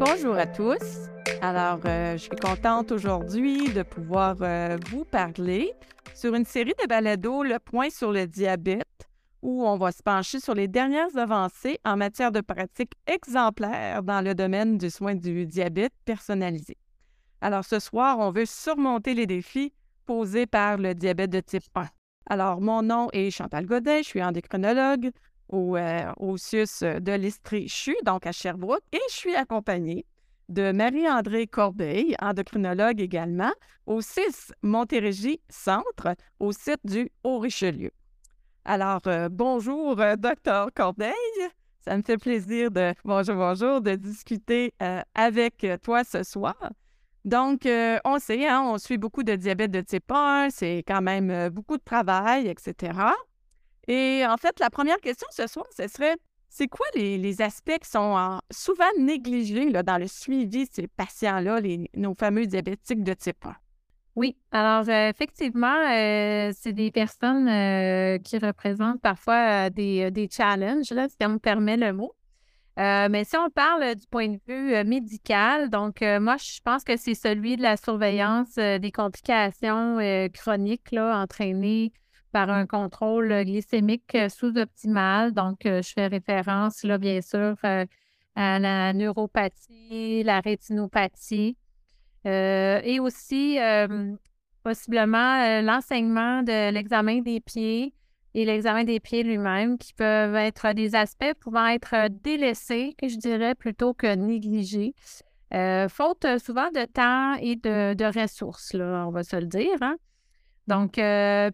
Bonjour à tous. Alors, euh, je suis contente aujourd'hui de pouvoir euh, vous parler sur une série de balados, Le point sur le diabète, où on va se pencher sur les dernières avancées en matière de pratiques exemplaires dans le domaine du soin du diabète personnalisé. Alors, ce soir, on veut surmonter les défis posés par le diabète de type 1. Alors, mon nom est Chantal Godin, je suis endocrinologue au, euh, de l'Estrie-Chu, donc à Sherbrooke, et je suis accompagnée de Marie-André Corbeil, endocrinologue également, au 6 Montérégie Centre, au site du Haut-Richelieu. Alors, euh, bonjour, euh, docteur Corbeil. Ça me fait plaisir de, bonjour, bonjour, de discuter euh, avec toi ce soir. Donc, on sait, hein, on suit beaucoup de diabète de type 1, c'est quand même beaucoup de travail, etc. Et en fait, la première question ce soir, ce serait c'est quoi les, aspects qui sont souvent négligés dans le suivi de ces patients-là, nos fameux diabétiques de type 1? Oui, alors euh, effectivement, euh, c'est des personnes euh, qui représentent parfois des, challenges, là, si on me permet le mot. mais si on parle du point de vue médical, donc moi, je pense que c'est celui de la surveillance des complications chroniques là, entraînées par un contrôle glycémique sous-optimal. Donc, je fais référence, là, bien sûr, à la neuropathie, la rétinopathie. Euh, et aussi, euh, possiblement, euh, l'enseignement de l'examen des pieds et l'examen des pieds lui-même, qui peuvent être des aspects pouvant être délaissés, que je dirais, plutôt que négligés. faute souvent de temps et de, ressources, là, on va se le dire. Hein. Donc,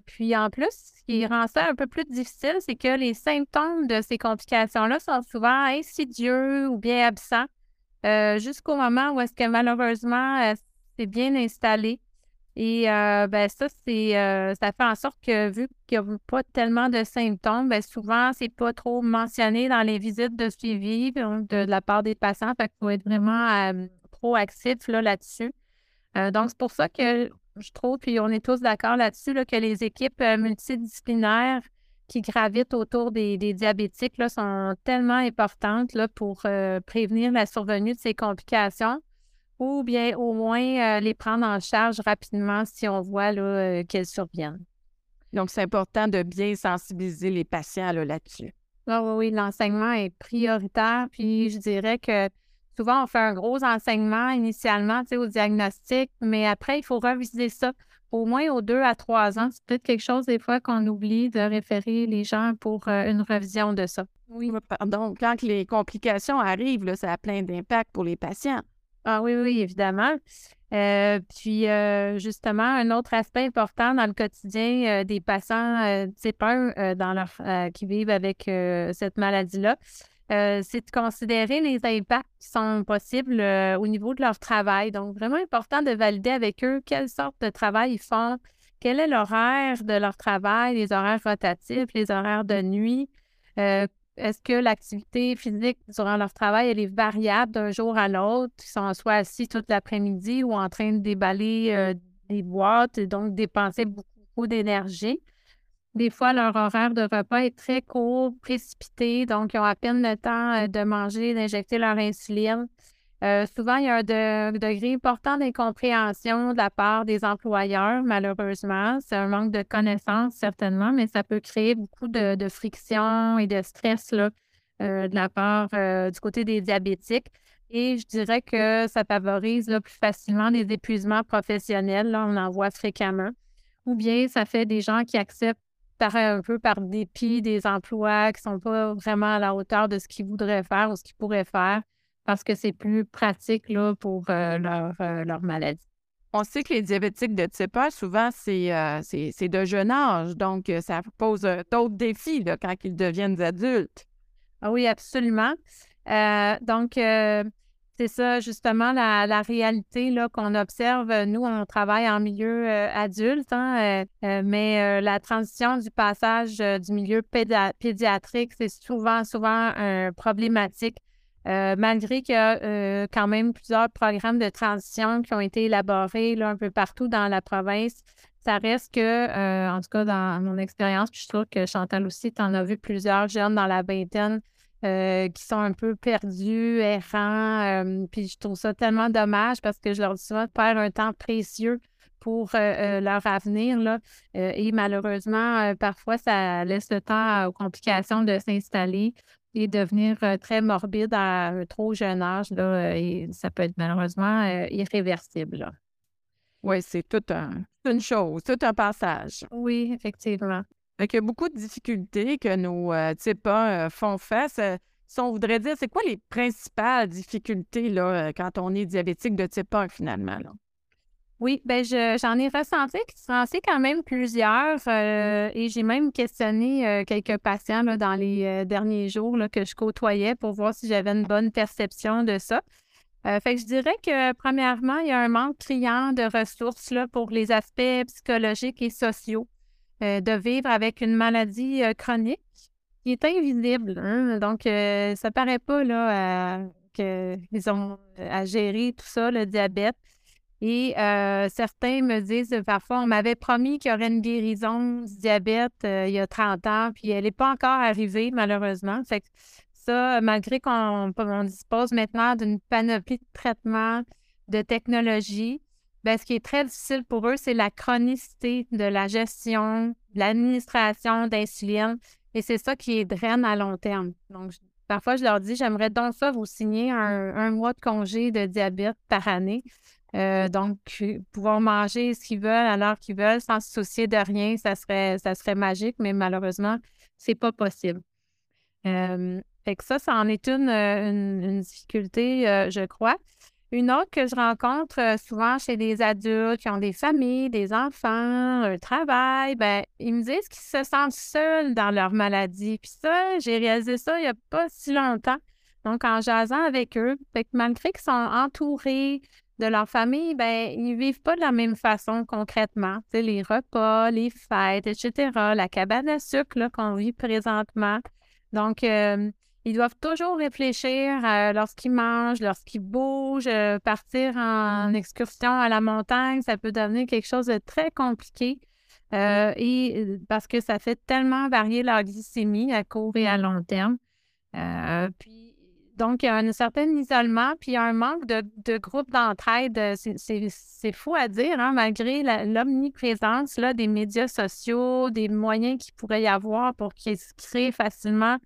puis en plus, ce qui rend ça un peu plus difficile, c'est que les symptômes de ces complications-là sont souvent insidieux ou bien absents euh, jusqu'au moment où est-ce que malheureusement, euh, c'est bien installé. Et euh, ben, ça, c'est ça fait en sorte que vu qu'il n'y a pas tellement de symptômes, ben, souvent, c'est pas trop mentionné dans les visites de suivi de, la part des patients. Fait qu'il faut être vraiment proactif là, là-dessus. donc, c'est pour ça que je trouve, puis on est tous d'accord là-dessus, que les équipes multidisciplinaires qui gravitent autour des, diabétiques là, sont tellement importantes là, pour euh, prévenir la survenue de ces complications ou bien au moins euh, les prendre en charge rapidement si on voit euh, qu'elles surviennent. Donc, c'est important de bien sensibiliser les patients là-dessus. Ah oui, oui, l'enseignement est prioritaire. Puis je dirais que souvent, on fait un gros enseignement initialement au diagnostic, mais après, il faut reviser ça au moins aux deux à trois ans. C'est peut-être quelque chose des fois qu'on oublie de référer les gens pour euh, une revision de ça. Oui. Pardon, quand les complications arrivent, là, ça a plein d'impact pour les patients. Ah oui, oui, évidemment. Euh, puis, euh, justement, un autre aspect important dans le quotidien des patients type 1 dans leur, qui vivent avec cette maladie-là, euh, c'est de considérer les impacts qui sont possibles euh, au niveau de leur travail. Donc, vraiment important de valider avec eux quelle sorte de travail ils font, quel est l'horaire de leur travail, les horaires rotatifs, les horaires de nuit. Euh, est-ce que l'activité physique durant leur travail, elle est variable d'un jour à l'autre? Ils sont soit assis toute l'après-midi ou en train de déballer des boîtes et donc dépenser beaucoup d'énergie? Des fois, leur horaire de repas est très court, précipité, donc ils ont à peine le temps euh, de manger, d'injecter leur insuline. Euh, souvent, il y a un degré important d'incompréhension de la part des employeurs, malheureusement. C'est un manque de connaissances, certainement, mais ça peut créer beaucoup de, friction et de stress là, euh, de la part du côté des diabétiques. Et je dirais que ça favorise plus facilement les épuisements professionnels. Là, on en voit fréquemment. Ou bien ça fait des gens qui acceptent un peu par dépit des emplois qui ne sont pas vraiment à la hauteur de ce qu'ils voudraient faire ou ce qu'ils pourraient faire parce que c'est plus pratique là, pour euh, leur, euh, leur, maladie. On sait que les diabétiques de type 1, souvent, c'est euh, de jeune âge, donc ça pose d'autres défis là, quand ils deviennent adultes. Ah oui, absolument. donc, c'est ça, justement, la, réalité là, qu'on observe. Nous, on travaille en milieu euh, adulte, hein, euh, euh, mais la transition du passage du milieu pédiatrique, c'est souvent, souvent problématique. malgré qu'il y a quand même plusieurs programmes de transition qui ont été élaborés là, un peu partout dans la province, ça reste que, en tout cas, dans mon expérience, puis je trouve que Chantal aussi, tu en as vu plusieurs jeunes dans la vingtaine qui sont un peu perdus, errants. puis je trouve ça tellement dommage parce que je leur dis souvent de perdre un temps précieux pour leur avenir. Là. et malheureusement, parfois, ça laisse le temps aux complications de s'installer et devenir très morbide à un trop jeune âge. Là, et ça peut être malheureusement irréversible. Oui, c'est tout une chose, tout un passage. Oui, effectivement. Il y a beaucoup de difficultés que nos euh, type 1 euh, font face. Euh, si on voudrait dire, c'est quoi les principales difficultés là, quand on est diabétique de type 1 finalement? Oui, ben j'en ai ressenti, ressenti quand même plusieurs mmh. et j'ai même questionné quelques patients là, dans les derniers jours là, que je côtoyais pour voir si j'avais une bonne perception de ça. fait que je dirais que premièrement, il y a un manque criant de ressources là, pour les aspects psychologiques et sociaux. Euh, de vivre avec une maladie euh, chronique qui est invisible. Hein. Donc, euh, ça paraît pas là qu'ils ont à gérer tout ça, le diabète. Et certains me disent parfois, on m'avait promis qu'il y aurait une guérison du diabète il y a 30 ans, puis elle n'est pas encore arrivée, malheureusement. Que ça, malgré qu'on dispose maintenant d'une panoplie de traitements, de technologies, ben, ce qui est très difficile pour eux, c'est la chronicité de la gestion, de l'administration d'insuline. Et c'est ça qui est draine à long terme. Donc, parfois, je leur dis, j'aimerais donc ça vous signer un, mois de congé de diabète par année. Euh, donc, pouvoir manger ce qu'ils veulent à l'heure qu'ils veulent sans se soucier de rien, ça serait, ça serait magique, mais malheureusement, c'est pas possible. Euh, fait que ça, ça en est une, une, difficulté, euh, je crois. Une autre que je rencontre euh, souvent chez des adultes qui ont des familles, des enfants, un travail, ben, ils me disent qu'ils se sentent seuls dans leur maladie. Puis ça, j'ai réalisé ça il n'y a pas si longtemps. Donc, en jasant avec eux, malgré qu'ils sont entourés de leur famille, ben, ils ne vivent pas de la même façon concrètement. Les repas, les fêtes, etc., la cabane à sucre qu'on vit présentement. Donc, euh, ils doivent toujours réfléchir lorsqu'ils mangent, lorsqu'ils bougent, euh, partir en excursion à la montagne, ça peut devenir quelque chose de très compliqué. Euh, et euh, parce que ça fait tellement varier leur glycémie à court et à long terme. puis, donc, il y a un certain isolement, puis il y a un manque de, de groupe d'entraide. C'est fou à dire, hein, malgré l'omniprésence des médias sociaux, des moyens qu'il pourrait y avoir pour qu'ils se créent facilement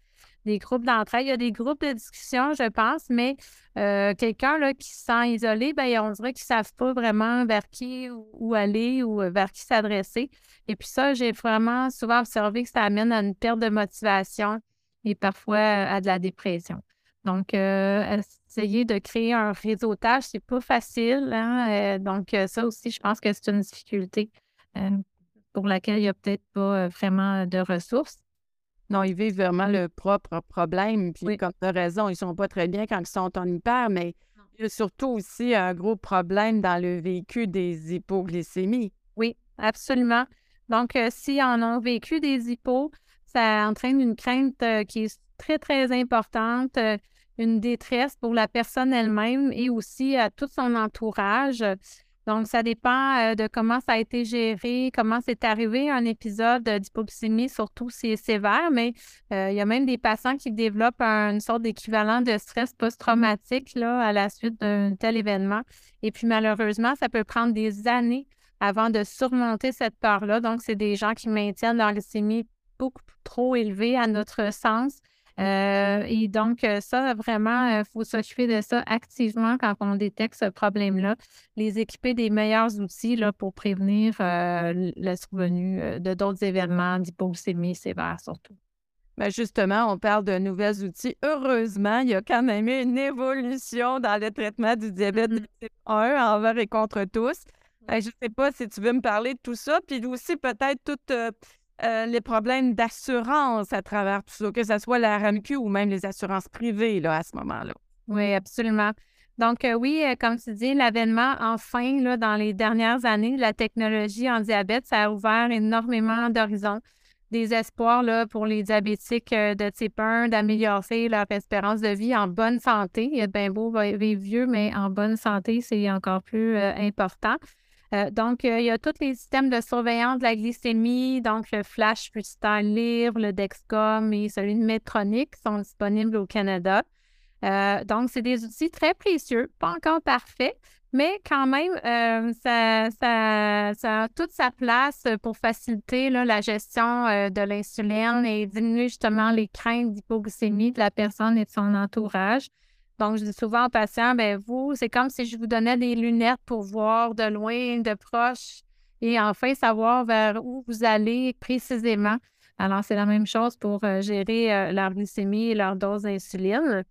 des groupes d'entraide. Il y a des groupes de discussion, je pense, mais euh, quelqu'un qui se sent isolé, ben, on dirait qu'ils ne savent pas vraiment vers qui où aller ou euh, vers qui s'adresser. Et puis ça, j'ai vraiment souvent observé que ça amène à une perte de motivation et parfois à de la dépression. Donc, euh, essayer de créer un réseautage, c'est pas facile. Hein, donc, ça aussi, je pense que c'est une difficulté pour laquelle il n'y a peut-être pas vraiment de ressources. Non, ils vivent vraiment le propre problème. Puis, comme tu as raison, ils ne sont pas très bien quand ils sont en hyper, mais il y a surtout aussi un gros problème dans le vécu des hypoglycémies. Oui, absolument. Donc, euh, s'ils en ont vécu des hypos, ça entraîne une crainte euh, qui est très, très importante, euh, une détresse pour la personne elle-même et aussi à tout son entourage. Donc, ça dépend euh, de comment ça a été géré, comment c'est arrivé un épisode d'hypoglycémie, surtout si c'est sévère, mais euh, il y a même des patients qui développent une sorte d'équivalent de stress post-traumatique à la suite d'un tel événement. Et puis, malheureusement, ça peut prendre des années avant de surmonter cette peur-là. Donc, c'est des gens qui maintiennent leur glycémie beaucoup trop élevée à notre sens. Euh, et donc, euh, ça, vraiment, il euh, faut s'occuper de ça activement quand on détecte ce problème-là. Les équiper des meilleurs outils là, pour prévenir le survenue de d'autres événements d'hypoglycémie sévère surtout. Bien, justement, on parle de nouveaux outils. Heureusement, il y a quand même eu une évolution dans le traitement du diabète de mm-hmm. type 1 envers et contre tous. je ne sais pas si tu veux me parler de tout ça, puis aussi peut-être toute euh, les problèmes d'assurance à travers tout ça, que ce soit la RMQ ou même les assurances privées là, à ce moment-là. Oui, absolument. Donc, euh, oui, euh, comme tu dis, l'avènement, enfin, là, dans les dernières années, la technologie en diabète, ça a ouvert énormément d'horizons, des espoirs là, pour les diabétiques de type 1 d'améliorer leur espérance de vie en bonne santé. Bien beau vivre vieux, mais en bonne santé, c'est encore plus important. Donc, il y a tous les systèmes de surveillance de la glycémie, donc le Flash Freestyle Libre, le Dexcom et celui de Medtronic sont disponibles au Canada. donc, c'est des outils très précieux, pas encore parfaits, mais quand même, euh, ça, a toute sa place pour faciliter la gestion euh, de l'insuline et diminuer justement les craintes d'hypoglycémie de la personne et de son entourage. Donc, je dis souvent aux patients, ben vous, c'est comme si je vous donnais des lunettes pour voir de loin, de proche et enfin savoir vers où vous allez précisément. Alors, c'est la même chose pour euh, gérer leur glycémie et leur dose d'insuline.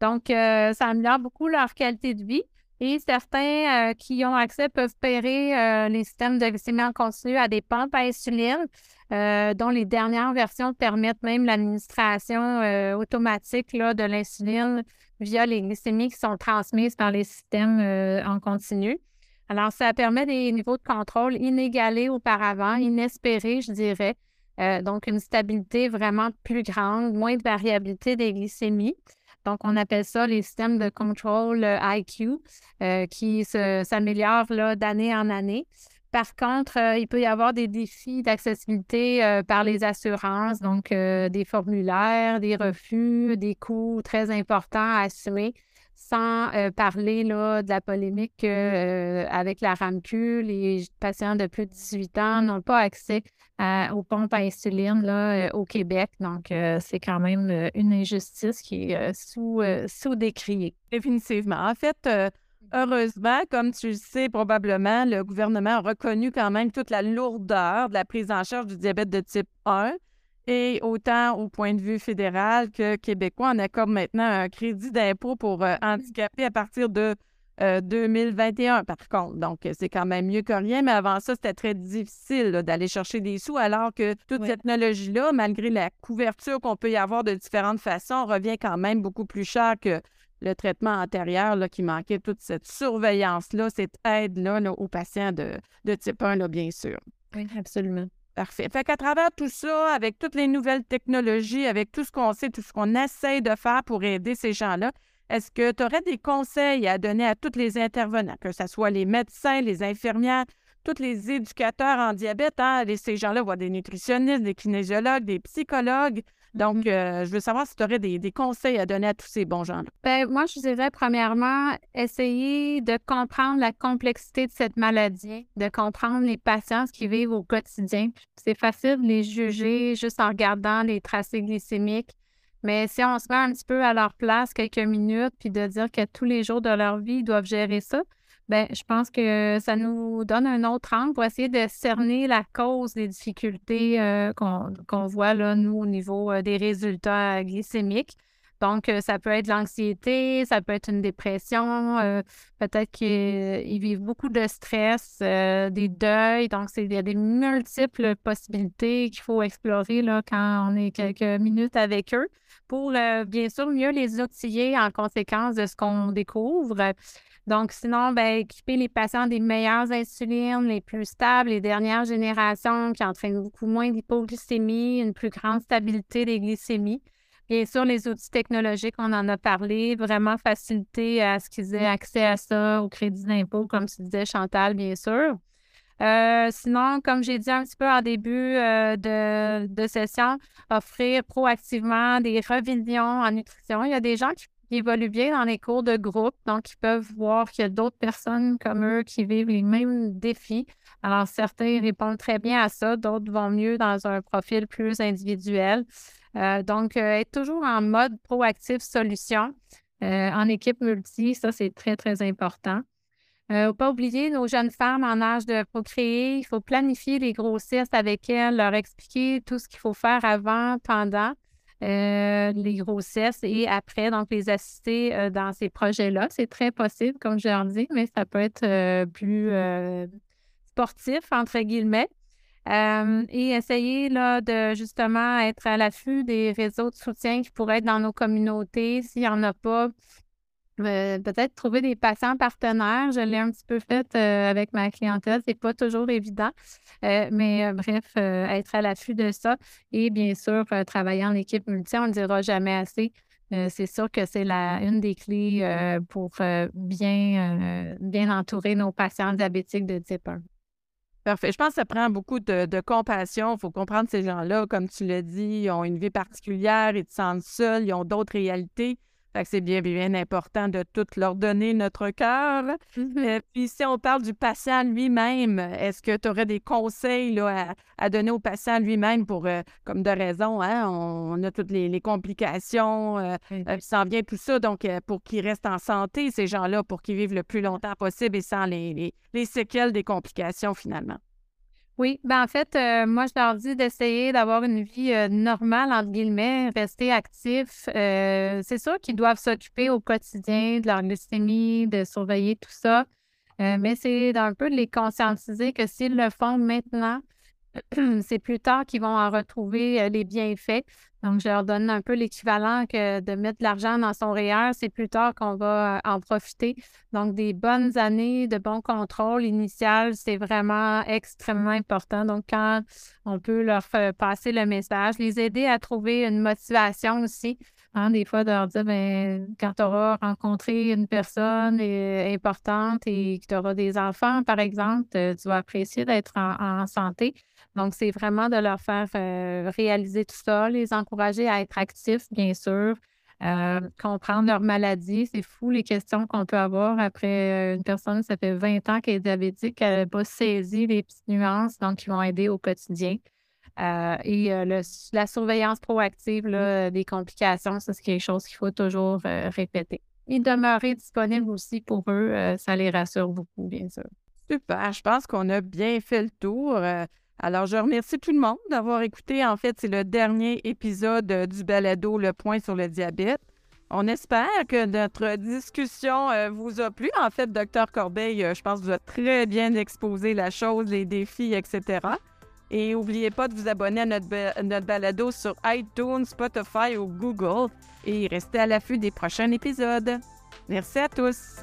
Donc, ça améliore beaucoup leur qualité de vie. Et certains euh, qui ont accès peuvent payer euh, les systèmes de glycémie en continu à des pompes à insuline, euh, dont les dernières versions permettent même l'administration automatique là, de l'insuline via les glycémies qui sont transmises par les systèmes en continu. Alors, ça permet des niveaux de contrôle inégalés auparavant, inespérés, je dirais. donc, une stabilité vraiment plus grande, moins de variabilité des glycémies. Donc, on appelle ça les systèmes de contrôle euh, IQ euh, qui s'améliorent d'année en année. Par contre, euh, il peut y avoir des défis d'accessibilité par les assurances, donc des formulaires, des refus, des coûts très importants à assumer sans euh, parler là, de la polémique euh, avec la RAMQ, les patients de plus de 18 ans n'ont pas accès aux pompes à insuline là, euh, au Québec. Donc, c'est quand même une injustice qui est sous, sous-décriée. Définitivement. En fait, heureusement, comme tu le sais probablement, le gouvernement a reconnu quand même toute la lourdeur de la prise en charge du diabète de type 1 et autant au point de vue fédéral que québécois, on accorde maintenant un crédit d'impôt pour euh, handicapés à partir de 2021, euh, par contre. Donc, c'est quand même mieux que rien, mais avant ça, c'était très difficile d'aller chercher des sous, alors que toute cette technologie-là, malgré la couverture qu'on peut y avoir de différentes façons, revient quand même beaucoup plus cher que le traitement antérieur là, qui manquait toute cette surveillance-là, cette aide-là aux patients de, de type 1, là, bien sûr. Oui, absolument. Parfait. Fait qu'à travers tout ça, avec toutes les nouvelles technologies, avec tout ce qu'on sait, tout ce qu'on essaye de faire pour aider ces gens-là, est-ce que tu aurais des conseils à donner à tous les intervenants, que ce soit les médecins, les infirmières, tous les éducateurs en diabète? Hein? ces gens-là voient des nutritionnistes, des kinésiologues, des psychologues. Donc, mm-hmm. euh, je veux savoir si tu aurais des, conseils à donner à tous ces bons gens-là. Bien, moi, je dirais, premièrement, essayer de comprendre la complexité de cette maladie, de comprendre les patients qui vivent au quotidien. C'est facile de les juger juste en regardant les tracés glycémiques. Mais si on se met un petit peu à leur place quelques minutes, puis de dire que tous les jours de leur vie, ils doivent gérer ça, Bien, je pense que ça nous donne un autre angle pour essayer de cerner la cause des difficultés euh, qu'on voit là, nous, au niveau euh, des résultats glycémiques. Donc, euh, ça peut être l'anxiété, ça peut être une dépression, peut-être qu'ils vivent beaucoup de stress, des deuils. Donc, il y a des multiples possibilités qu'il faut explorer là, quand on est quelques minutes avec eux pour, bien sûr, mieux les outiller en conséquence de ce qu'on découvre. Donc, sinon, ben, équiper les patients des meilleures insulines, les plus stables, les dernières générations qui entraînent beaucoup moins d'hypoglycémie, une plus grande stabilité des glycémies. Bien sûr, les outils technologiques, on en a parlé, vraiment faciliter à ce qu'ils aient accès à ça, au crédit d'impôt, comme tu disais, Chantal, bien sûr. Euh, sinon, comme j'ai dit un petit peu en début euh, de, de, session, offrir proactivement des revisions en nutrition. Il y a des gens qui évoluent bien dans les cours de groupe, donc ils peuvent voir qu'il y a d'autres personnes comme eux qui vivent les mêmes défis. Alors, certains répondent très bien à ça, d'autres vont mieux dans un profil plus individuel. Euh, donc, euh, être toujours en mode proactif solution euh, en équipe multi, ça, c'est très, très important. Ne faut pas oublier nos jeunes femmes en âge de procréer. Il faut planifier les grossesses avec elles, leur expliquer tout ce qu'il faut faire avant, pendant. Euh, les grossesses et après, donc les assister euh, dans ces projets-là. C'est très possible, comme je l'ai dit, mais ça peut être euh, plus sportif, entre guillemets. et essayer là, de justement être à l'affût des réseaux de soutien qui pourraient être dans nos communautés. S'il n'y en a pas, euh, peut-être trouver des patients partenaires. Je l'ai un petit peu fait euh, avec ma clientèle. C'est pas toujours évident. Euh, mais bref, être à l'affût de ça. Et bien sûr, travailler en équipe multi, on ne dira jamais assez. c'est sûr que c'est la une des clés pour bien, bien entourer nos patients diabétiques de type 1. Parfait. Je pense que ça prend beaucoup de, compassion. Il faut comprendre ces gens-là, comme tu l'as dit, ils ont une vie particulière, ils se sentent seuls, ils ont d'autres réalités. C'est bien, bien important de tout leur donner notre cœur. Mm-hmm. Euh, puis si on parle du patient lui-même, est-ce que tu aurais des conseils à, donner au patient lui-même pour, euh, comme de raison, hein, on, a toutes les, complications, euh, puis ça vient tout ça, donc pour qu'ils restent en santé, ces gens-là, pour qu'ils vivent le plus longtemps possible et sans les séquelles des complications finalement? Oui, ben en fait, euh, moi, je leur dis d'essayer d'avoir une vie euh, normale, entre guillemets, rester actifs. Euh, c'est sûr qu'ils doivent s'occuper au quotidien de leur glycémie, de surveiller tout ça, mais c'est un peu de les conscientiser que s'ils le font maintenant, c'est plus tard qu'ils vont en retrouver les bienfaits. Donc, je leur donne un peu l'équivalent que de mettre de l'argent dans son REER, c'est plus tard qu'on va en profiter. Donc, des bonnes années de bon contrôle initial, c'est vraiment extrêmement important. Donc, quand on peut leur faire passer le message, les aider à trouver une motivation aussi. Hein, des fois, de leur dire, ben, quand tu auras rencontré une personne importante et que tu auras des enfants, par exemple, tu vas apprécier d'être en santé. Donc, c'est vraiment de leur faire euh, réaliser tout ça, les encourager à être actifs, bien sûr, euh, comprendre leur maladie. C'est fou les questions qu'on peut avoir après euh, une personne, ça fait 20 ans qu'elle est diabétique, elle n'a pas saisi les petites nuances, donc ils vont aider au quotidien. et la surveillance proactive des complications, ça, c'est quelque chose qu'il faut toujours répéter. Et demeurer disponible aussi pour eux, ça les rassure beaucoup, bien sûr. Super, je pense qu'on a bien fait le tour. Alors, je remercie tout le monde d'avoir écouté. En fait, c'est le dernier épisode euh, du balado Le point sur le diabète. On espère que notre discussion euh, vous a plu. En fait, docteur Corbeil, euh, je pense que vous avez très bien exposé la chose, les défis, etc. Et n'oubliez pas de vous abonner à notre, notre balado sur iTunes, Spotify ou Google et restez à l'affût des prochains épisodes. Merci à tous.